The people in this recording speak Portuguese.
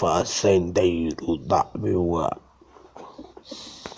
fazendeiro da Meuá.